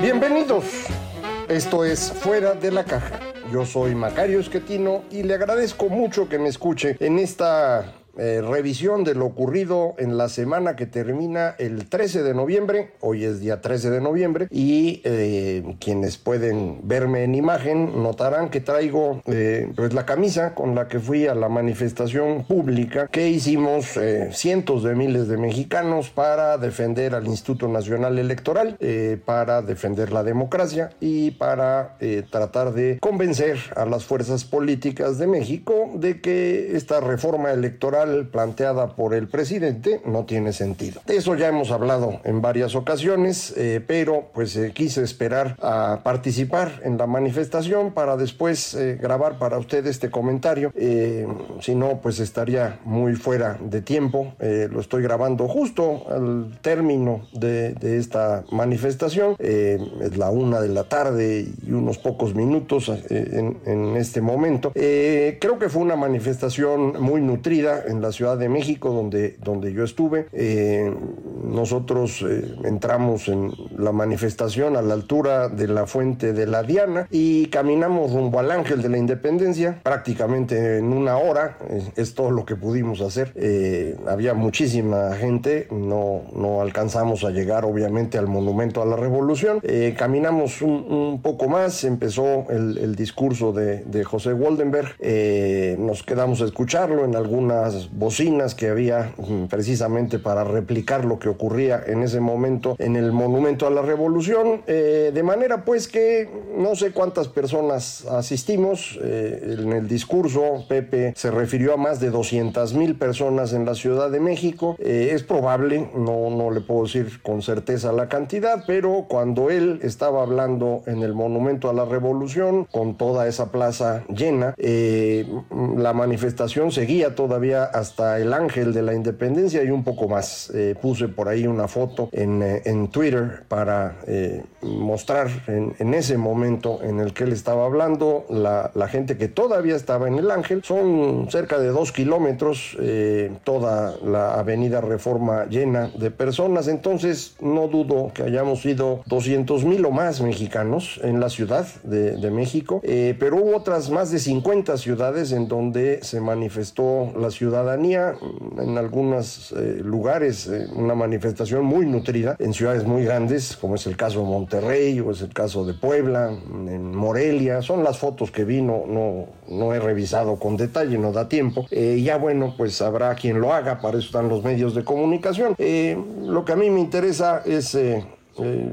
Bienvenidos. Esto es Fuera de la Caja. Yo soy Macario Esquetino y le agradezco mucho que me escuche en esta eh, revisión de lo ocurrido en la semana que termina el 13 de noviembre. Hoy es día 13 de noviembre y eh, quienes pueden verme en imagen notarán que traigo eh, pues la camisa con la que fui a la manifestación pública que hicimos cientos de miles de mexicanos para defender al Instituto Nacional Electoral, para defender la democracia y para tratar de convencer a las fuerzas políticas de México de que esta reforma electoral planteada por el presidente no tiene sentido. De eso ya hemos hablado en varias ocasiones, eh, pero pues eh, quise esperar a participar en la manifestación para después eh, grabar para usted este comentario. si no, pues estaría muy fuera de tiempo. lo estoy grabando justo al término de, esta manifestación. es la una de la tarde y unos pocos minutos en, este momento. creo que fue una manifestación muy nutrida la Ciudad de México, donde, donde yo estuve. Eh, nosotros eh, entramos en la manifestación a la altura de la fuente de la Diana y caminamos rumbo al Ángel de la Independencia, prácticamente en una hora, es, todo lo que pudimos hacer. Eh, había muchísima gente, no, no alcanzamos a llegar obviamente al Monumento a la Revolución. caminamos un, poco más, empezó el, discurso de, de José Waldenberg, nos quedamos a escucharlo en algunas bocinas que había mm, precisamente para replicar lo que ocurría en ese momento en el Monumento a la Revolución, eh, de manera pues que no sé cuántas personas asistimos. Eh, en el discurso, Pepe se refirió a más de 200 mil personas en la Ciudad de México. Eh, es probable, no, no le puedo decir con certeza la cantidad, pero cuando él estaba hablando en el Monumento a la Revolución, con toda esa plaza llena, la manifestación seguía todavía hasta el Ángel de la Independencia y un poco más. Eh, puse por ahí una foto en, eh, en Twitter para eh, mostrar en, ese momento en el que él estaba hablando la, gente que todavía estaba en el Ángel. Son cerca de dos kilómetros, toda la avenida Reforma llena de personas. Entonces no dudo que hayamos sido 200 mil o más mexicanos en la ciudad de, de México, pero hubo otras más de 50 ciudades en donde se manifestó la ciudad en algunos eh, lugares, eh, una manifestación muy nutrida, en ciudades muy grandes, como es el caso de Monterrey o es el caso de Puebla, en Morelia, son las fotos que vi, no, no, he revisado con detalle, no da tiempo. Eh, ya bueno, pues habrá quien lo haga, para eso están los medios de comunicación. lo que a mí me interesa es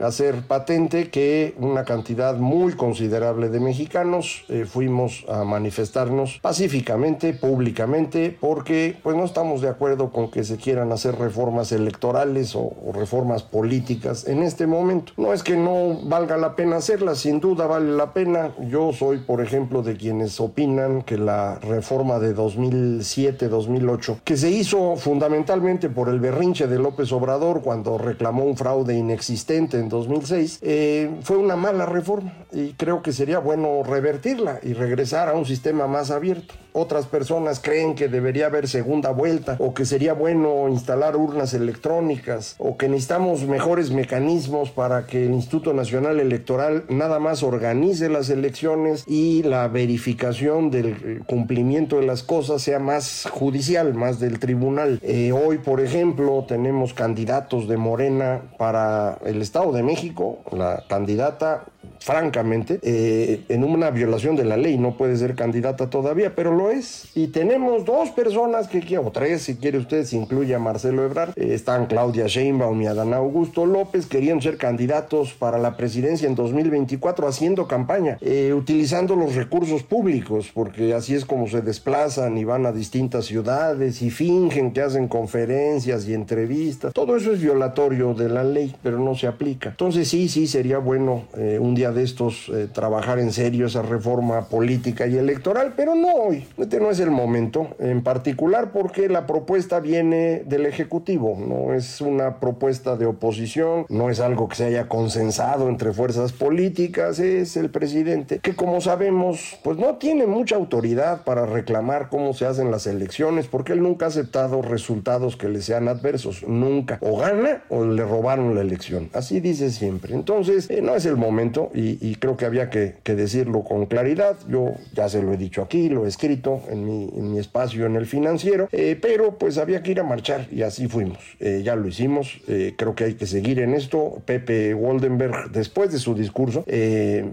hacer patente que una cantidad muy considerable de mexicanos eh, fuimos a manifestarnos pacíficamente, públicamente, porque pues no estamos de acuerdo con que se quieran hacer reformas electorales o, reformas políticas en este momento. No es que no valga la pena hacerlas, sin duda vale la pena. Yo soy, por ejemplo, de quienes opinan que la reforma de 2007-2008, que se hizo fundamentalmente por el berrinche de López Obrador cuando reclamó un fraude inexistente, en 2006, eh, fue una mala reforma y creo que sería bueno revertirla y regresar a un sistema más abierto. Otras personas creen que debería haber segunda vuelta o que sería bueno instalar urnas electrónicas o que necesitamos mejores mecanismos para que el Instituto Nacional Electoral nada más organice las elecciones y la verificación del cumplimiento de las cosas sea más judicial, más del tribunal. Eh, hoy, por ejemplo, tenemos candidatos de Morena para el Estado de México, la candidata francamente, eh, en una violación de la ley no puede ser candidata todavía, pero lo es. Y tenemos dos personas que o tres si quiere usted, si incluye a Marcelo Ebrard, eh, están Claudia Sheinbaum y Adán Augusto López, querían ser candidatos para la presidencia en 2024 haciendo campaña, eh, utilizando los recursos públicos, porque así es como se desplazan y van a distintas ciudades y fingen que hacen conferencias y entrevistas. Todo eso es violatorio de la ley, pero no se aplica. Entonces sí, sí, sería bueno un día de estos eh, trabajar en serio esa reforma política y electoral, pero no hoy. Este no es el momento, en particular porque la propuesta viene del Ejecutivo, no es una propuesta de oposición, no es algo que se haya consensado entre fuerzas políticas, es el presidente que como sabemos, pues no tiene mucha autoridad para reclamar cómo se hacen las elecciones, porque él nunca ha aceptado resultados que le sean adversos, nunca. O gana o le robaron la elección, así dice siempre. Entonces, eh, no es el momento y creo que había que, decirlo con claridad. Yo ya se lo he dicho aquí, lo he escrito en mi, espacio en el financiero, eh, pero pues había que ir a marchar y así fuimos. Eh, ya lo hicimos, eh, creo que hay que seguir en esto. Pepe Waldenberg, después de su discurso,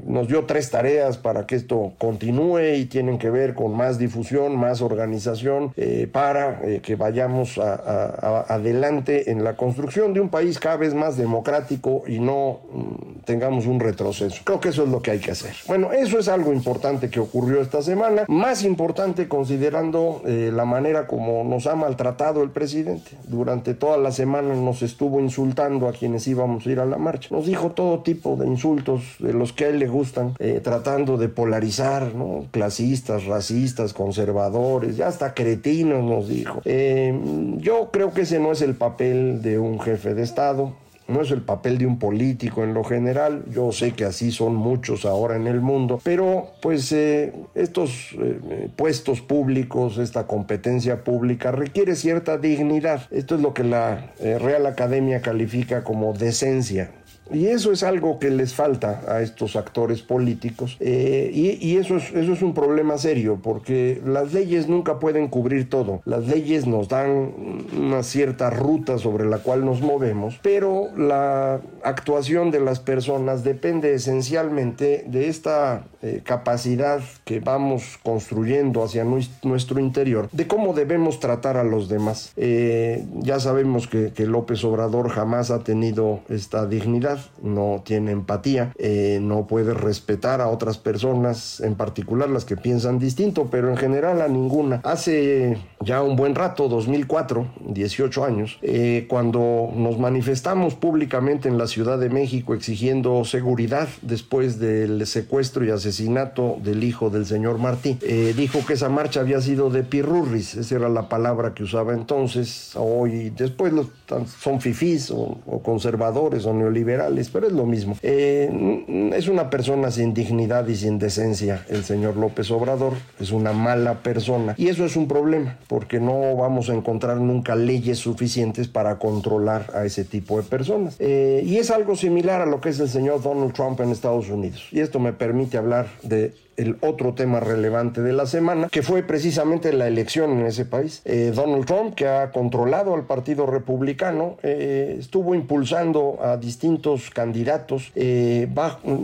nos dio tres tareas para que esto continúe y tienen que ver con más difusión, más organización, para que vayamos adelante en la construcción de un país cada vez más democrático y no mm, tengamos un retroceso. Creo que eso es lo que hay que hacer. Bueno, eso es algo importante que ocurrió esta semana, más importante considerando eh, la manera como nos ha maltratado el presidente. Durante toda la semana nos estuvo insultando a quienes íbamos a ir a la marcha. Nos dijo todo tipo de insultos de los que a él le gustan, eh, tratando de polarizar, ¿no? Clasistas, racistas, conservadores, ya hasta cretinos nos dijo. Eh, yo creo que ese no es el papel de un jefe de Estado no es el papel de un político en lo general, yo sé que así son muchos ahora en el mundo, pero pues eh, estos eh, puestos públicos, esta competencia pública requiere cierta dignidad. Esto es lo que la eh, Real Academia califica como decencia. Y eso es algo que les falta a estos actores políticos. Eh, y, eso, es, eso es un problema serio, porque las leyes nunca pueden cubrir todo. Las leyes nos dan una cierta ruta sobre la cual nos movemos, pero la actuación de las personas depende esencialmente de esta eh, capacidad que vamos construyendo hacia nuestro interior, de cómo debemos tratar a los demás. Eh, ya sabemos que, que López Obrador jamás ha tenido esta dignidad no tiene empatía, eh, no puede respetar a otras personas, en particular las que piensan distinto, pero en general a ninguna. Hace ya un buen rato, 2004, 18 años, eh, cuando nos manifestamos públicamente en la Ciudad de México exigiendo seguridad después del secuestro y asesinato del hijo del señor Martí, eh, dijo que esa marcha había sido de pirurris, esa era la palabra que usaba entonces, hoy después son fifís o conservadores o neoliberales pero es lo mismo. Eh, es una persona sin dignidad y sin decencia el señor López Obrador, es una mala persona. Y eso es un problema, porque no vamos a encontrar nunca leyes suficientes para controlar a ese tipo de personas. Eh, y es algo similar a lo que es el señor Donald Trump en Estados Unidos. Y esto me permite hablar de el otro tema relevante de la semana, que fue precisamente la elección en ese país. Eh, Donald Trump, que ha controlado al Partido Republicano, eh, estuvo impulsando a distintos candidatos eh,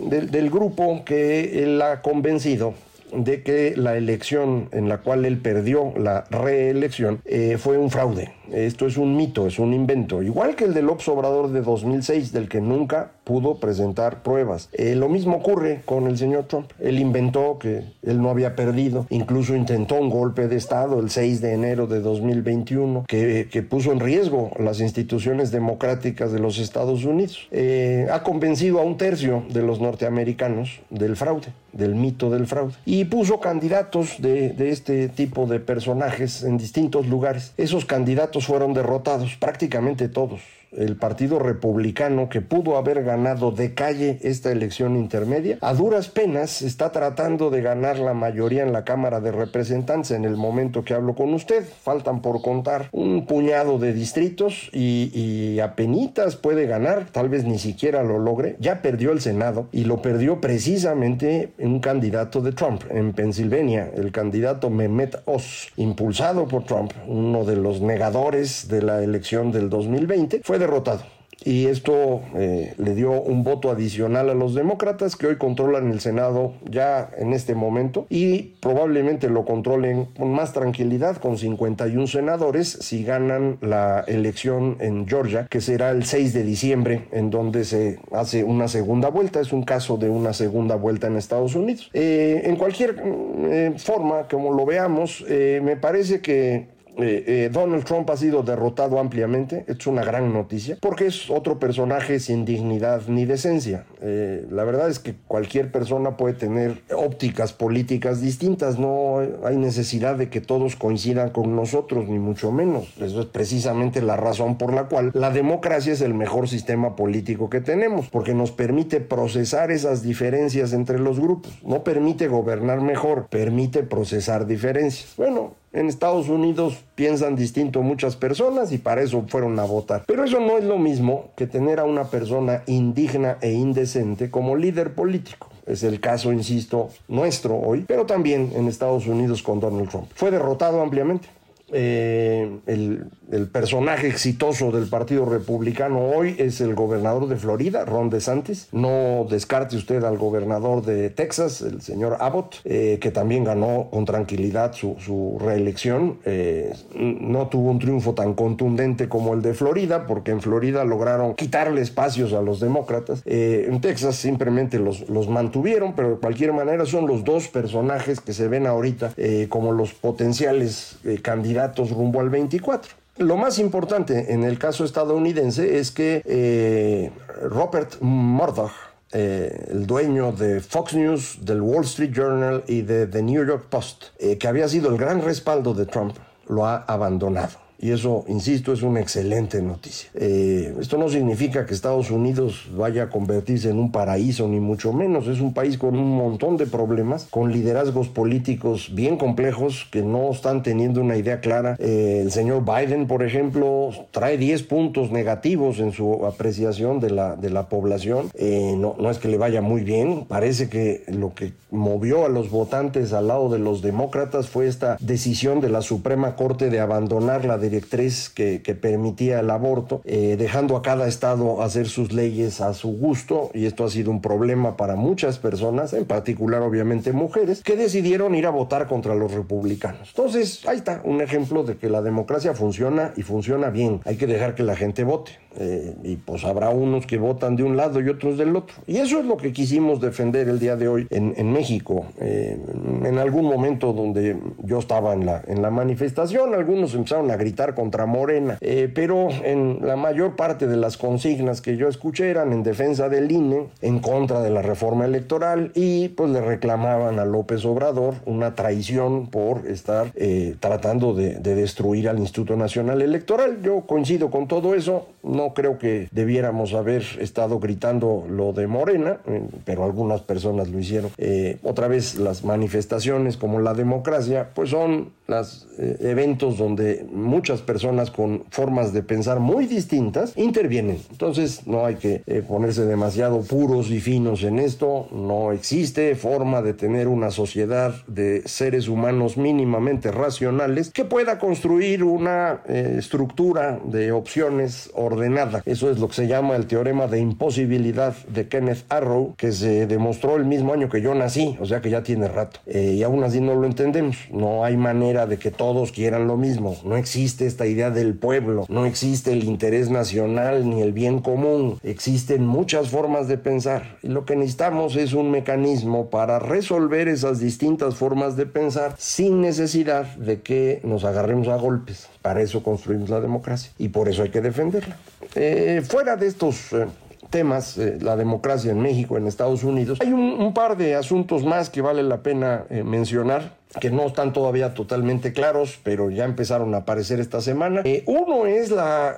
del, grupo que él ha convencido de que la elección en la cual él perdió la reelección fue un fraude. Esto es un mito, es un invento, igual que el del Obrador de 2006, del que nunca pudo presentar pruebas. Eh, lo mismo ocurre con el señor Trump. Él inventó que él no había perdido, incluso intentó un golpe de Estado el 6 de enero de 2021 que, que puso en riesgo las instituciones democráticas de los Estados Unidos. Eh, ha convencido a un tercio de los norteamericanos del fraude, del mito del fraude, y puso candidatos de, de este tipo de personajes en distintos lugares. Esos candidatos fueron derrotados, prácticamente todos el Partido Republicano, que pudo haber ganado de calle esta elección intermedia, a duras penas está tratando de ganar la mayoría en la Cámara de Representantes en el momento que hablo con usted. Faltan por contar un puñado de distritos y, y apenitas puede ganar, tal vez ni siquiera lo logre. Ya perdió el Senado y lo perdió precisamente un candidato de Trump en Pensilvania, el candidato Mehmet Oz, impulsado por Trump, uno de los negadores de la elección del 2020, derrotado. Y esto eh, le dio un voto adicional a los demócratas que hoy controlan el Senado ya en este momento y probablemente lo controlen con más tranquilidad con 51 senadores si ganan la elección en Georgia que será el 6 de diciembre en donde se hace una segunda vuelta. Es un caso de una segunda vuelta en Estados Unidos. Eh, en cualquier eh, forma como lo veamos me parece que eh, eh, Donald Trump ha sido derrotado ampliamente, es una gran noticia, porque es otro personaje sin dignidad ni decencia. Eh, la verdad es que cualquier persona puede tener ópticas políticas distintas, no hay necesidad de que todos coincidan con nosotros, ni mucho menos. Eso es precisamente la razón por la cual la democracia es el mejor sistema político que tenemos, porque nos permite procesar esas diferencias entre los grupos, no permite gobernar mejor, permite procesar diferencias. Bueno, en Estados Unidos piensan distinto muchas personas y para eso fueron a votar. Pero eso no es lo mismo que tener a una persona indigna e indecente como líder político. Es el caso, insisto, nuestro hoy, pero también en Estados Unidos con Donald Trump. Fue derrotado ampliamente. Eh, el personaje exitoso del Partido Republicano hoy es el gobernador de Florida, Ron DeSantis. No descarte usted al gobernador de Texas, el señor Abbott, eh, que también ganó con tranquilidad su, reelección. Eh, no tuvo un triunfo tan contundente como el de Florida, porque en Florida lograron quitarle espacios a los demócratas. En Texas simplemente los mantuvieron, pero de cualquier manera son los dos personajes que se ven ahorita como los potenciales candidatos rumbo al 24. Lo más importante en el caso estadounidense es que eh, Robert Murdoch, eh, el dueño de Fox News, del Wall Street Journal y de The New York Post, eh, que había sido el gran respaldo de Trump, lo ha abandonado. Y eso, insisto, es una excelente noticia. Eh, esto no significa que Estados Unidos vaya a convertirse en un paraíso, ni mucho menos. Es un país con un montón de problemas, con liderazgos políticos bien complejos que no están teniendo una idea clara. Eh, el señor Biden, por ejemplo, trae 10 puntos negativos en su apreciación de la, de la población. Eh, no, no es que le vaya muy bien. Parece que lo que movió a los votantes al lado de los demócratas fue esta decisión de la Suprema Corte de abandonar la directriz que, permitía el aborto, eh, dejando a cada estado hacer sus leyes a su gusto, y esto ha sido un problema para muchas personas, en particular obviamente mujeres, que decidieron ir a votar contra los republicanos. Entonces, ahí está un ejemplo de que la democracia funciona y funciona bien. Hay que dejar que la gente vote. Eh, y pues habrá unos que votan de un lado y otros del otro. Y eso es lo que quisimos defender el día de hoy en, México. Eh, en algún momento donde yo estaba en la, en la manifestación, algunos empezaron a gritar contra Morena, eh, pero en la mayor parte de las consignas que yo escuché eran en defensa del INE, en contra de la reforma electoral y pues le reclamaban a López Obrador una traición por estar tratando de, de destruir al Instituto Nacional Electoral. Yo coincido con todo eso, no creo que debiéramos haber estado gritando lo de Morena, eh, pero algunas personas lo hicieron. Eh, otra vez, las manifestaciones como la democracia, pues son los eh, eventos donde muchas personas con formas de pensar muy distintas intervienen. Entonces no hay que ponerse demasiado puros y finos en esto. No existe forma de tener una sociedad de seres humanos mínimamente racionales que pueda construir una estructura de opciones ordenadas eso es lo que se llama el teorema de imposibilidad de Kenneth Arrow, que se demostró el mismo año que yo nací, o sea que ya tiene rato. Eh, y aún así no lo entendemos. No hay manera de que todos quieran lo mismo. No existe esta idea del pueblo, no existe el interés nacional ni el bien común. Existen muchas formas de pensar. Y lo que necesitamos es un mecanismo para resolver esas distintas formas de pensar sin necesidad de que nos agarremos a golpes. Para eso construimos la democracia y por eso hay que defenderla. Eh, fuera de estos eh, temas, eh, la democracia en México, en Estados Unidos, hay un, par de asuntos más que vale la pena mencionar que no están todavía totalmente claros, pero ya empezaron a aparecer esta semana. uno es la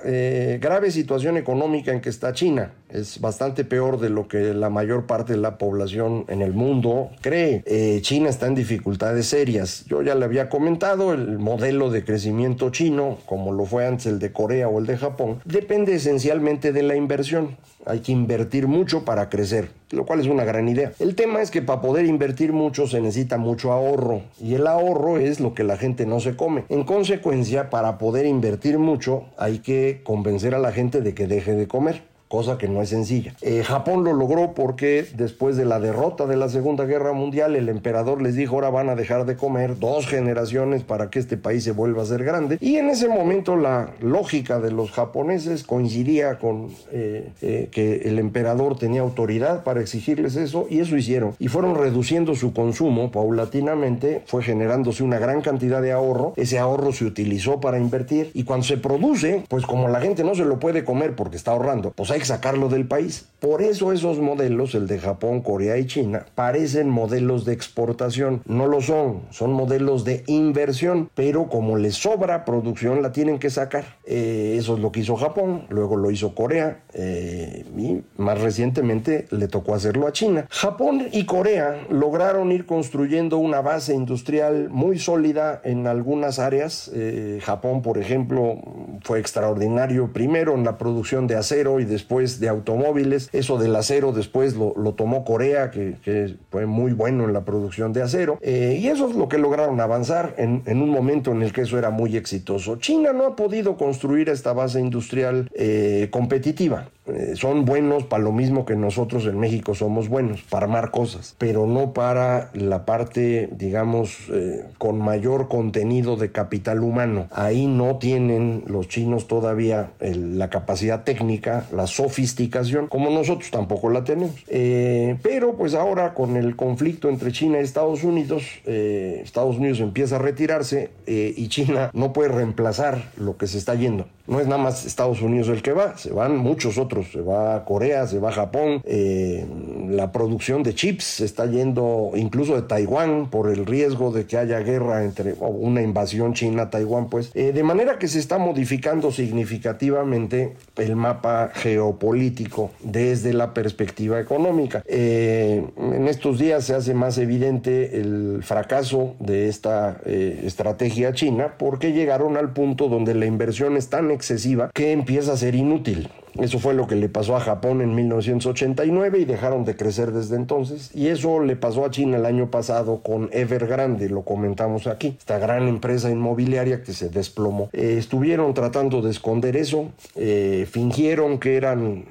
grave situación económica en que está China. Es bastante peor de lo que la mayor parte de la población en el mundo cree. China está en dificultades serias. Yo ya le había comentado, el modelo de crecimiento chino, como lo fue antes el de Corea o el de Japón, depende esencialmente de la inversión. Hay que invertir mucho para crecer, lo cual es una gran idea. El tema es que para poder invertir mucho se necesita mucho ahorro y el ahorro es lo que la gente no se come. En consecuencia, para poder invertir mucho hay que convencer a la gente de que deje de comer. Cosa que no es sencilla. Eh, Japón lo logró porque después de la derrota de la Segunda Guerra Mundial, el emperador les dijo, ahora van a dejar de comer dos generaciones para que este país se vuelva a ser grande. Y en ese momento la lógica de los japoneses coincidía con eh, eh, que el emperador tenía autoridad para exigirles eso y eso hicieron. Y fueron reduciendo su consumo paulatinamente, fue generándose una gran cantidad de ahorro, ese ahorro se utilizó para invertir y cuando se produce, pues como la gente no se lo puede comer porque está ahorrando, pues hay sacarlo del país. Por eso esos modelos, el de Japón, Corea y China, parecen modelos de exportación. No lo son, son modelos de inversión, pero como les sobra producción la tienen que sacar. Eh, eso es lo que hizo Japón, luego lo hizo Corea eh, y más recientemente le tocó hacerlo a China. Japón y Corea lograron ir construyendo una base industrial muy sólida en algunas áreas. Eh, Japón, por ejemplo, fue extraordinario primero en la producción de acero y después de automóviles. Eso del acero después lo, tomó Corea, que, fue muy bueno en la producción de acero. Eh, y eso es lo que lograron avanzar en, un momento en el que eso era muy exitoso. China no ha podido construir esta base industrial eh, competitiva. Eh, son buenos para lo mismo que nosotros en México somos buenos, para armar cosas, pero no para la parte, digamos, eh, con mayor contenido de capital humano. Ahí no tienen los chinos todavía la capacidad técnica, la sofisticación, como nosotros tampoco la tenemos. Eh, pero pues ahora con el conflicto entre China y Estados Unidos, Estados Unidos empieza a retirarse y China no puede reemplazar lo que se está yendo. No es nada más Estados Unidos el que va, se van muchos otros, se va a Corea, se va a Japón, eh, la producción de chips está yendo incluso de Taiwán por el riesgo de que haya guerra entre o una invasión china a Taiwán, pues, eh, de manera que se está modificando significativamente el mapa geopolítico desde la perspectiva económica. Eh, en estos días se hace más evidente el fracaso de esta estrategia china porque llegaron al punto donde la inversión es tan excesiva que empieza a ser inútil. Eso fue lo que le pasó a Japón en 1989 y dejaron de crecer desde entonces. Y eso le pasó a China el año pasado con Evergrande, lo comentamos aquí, esta gran empresa inmobiliaria que se desplomó. Eh, estuvieron tratando de esconder eso, eh, fingieron que eran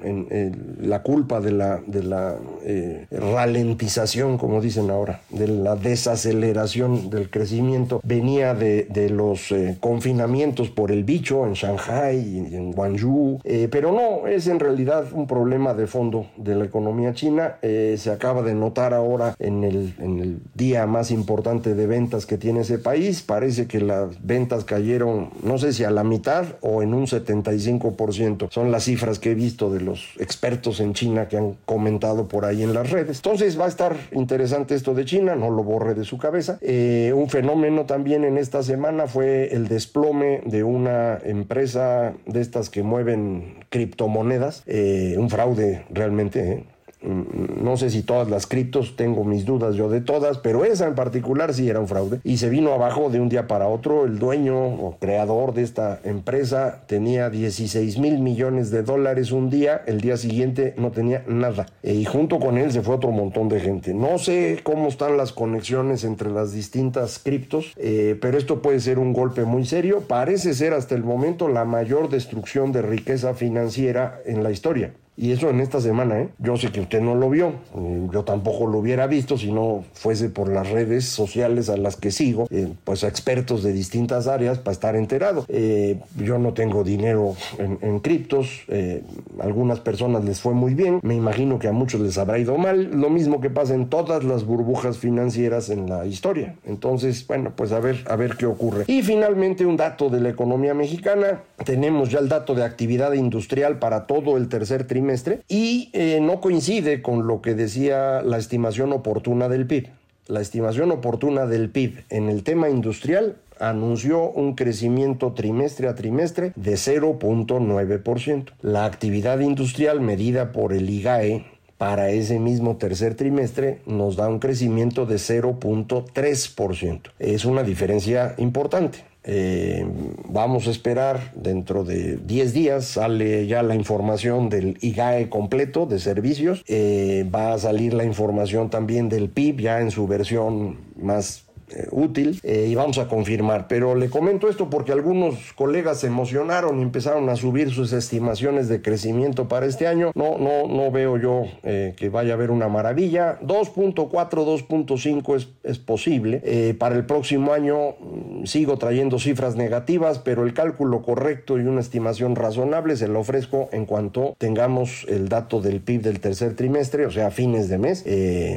la culpa de la eh, ralentización, como dicen ahora, de la desaceleración del crecimiento, venía de, los confinamientos por el bicho en Shanghai y en Guangzhou, pero no, es en realidad un problema de fondo de la economía china. Eh, se acaba de notar ahora en el, en el día más importante de ventas que tiene ese país. Parece que las ventas cayeron, no sé si a la mitad o en un 75%. Son las cifras que he visto de los expertos en China que han comentado por ahí en las redes. Entonces va a estar interesante esto de China, no lo borre de su cabeza. Eh, un fenómeno también en esta semana fue el desplome de una empresa de estas que mueven cripto monedas, eh, un fraude realmente. ¿eh? Mm, no sé si todas las criptos, tengo mis dudas yo de todas, pero esa en particular sí era un fraude. Y se vino abajo de un día para otro. El dueño o creador de esta empresa tenía 16 mil millones de dólares un día, el día siguiente no tenía nada. E, y junto con él se fue otro montón de gente. No sé cómo están las conexiones entre las distintas criptos, eh, pero esto puede ser un golpe muy serio. Parece ser hasta el momento la mayor destrucción de riqueza financiera en la historia. Y eso en esta semana, ¿eh? Yo sé que usted no lo vio, yo tampoco lo hubiera visto si no fuese por las redes sociales a las que sigo, eh, pues a expertos de distintas áreas para estar enterado. Eh, yo no tengo dinero en, criptos, eh, algunas personas les fue muy bien, me imagino que a muchos les habrá ido mal, lo mismo que pasa en todas las burbujas financieras en la historia. Entonces, bueno, pues a ver, a ver qué ocurre. Y finalmente un dato de la economía mexicana, tenemos ya el dato de actividad industrial para todo el tercer trimestre y eh, no coincide con lo que decía la estimación oportuna del PIB. La estimación oportuna del PIB en el tema industrial anunció un crecimiento trimestre a trimestre de 0.9%. La actividad industrial medida por el IGAE para ese mismo tercer trimestre nos da un crecimiento de 0.3%. Es una diferencia importante. Eh, vamos a esperar dentro de 10 días, sale ya la información del IGAE completo de servicios, eh, va a salir la información también del PIB ya en su versión más eh, útil eh, y vamos a confirmar. Pero le comento esto porque algunos colegas se emocionaron y empezaron a subir sus estimaciones de crecimiento para este año. No, no, no veo yo eh, que vaya a haber una maravilla. 2.4, 2.5 es, es posible. Para el próximo año mm, sigo trayendo cifras negativas, pero el cálculo correcto y una estimación razonable se lo ofrezco en cuanto tengamos el dato del PIB del tercer trimestre, o sea, fines de mes,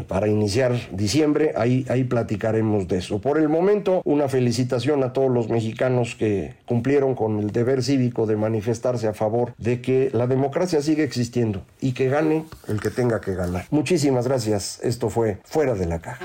para iniciar diciembre. Ahí, ahí platicaremos de Por el momento, una felicitación a todos los mexicanos que cumplieron con el deber cívico de manifestarse a favor de que la democracia sigue existiendo y que gane el que tenga que ganar. Muchísimas gracias. Esto fue Fuera de la Caja.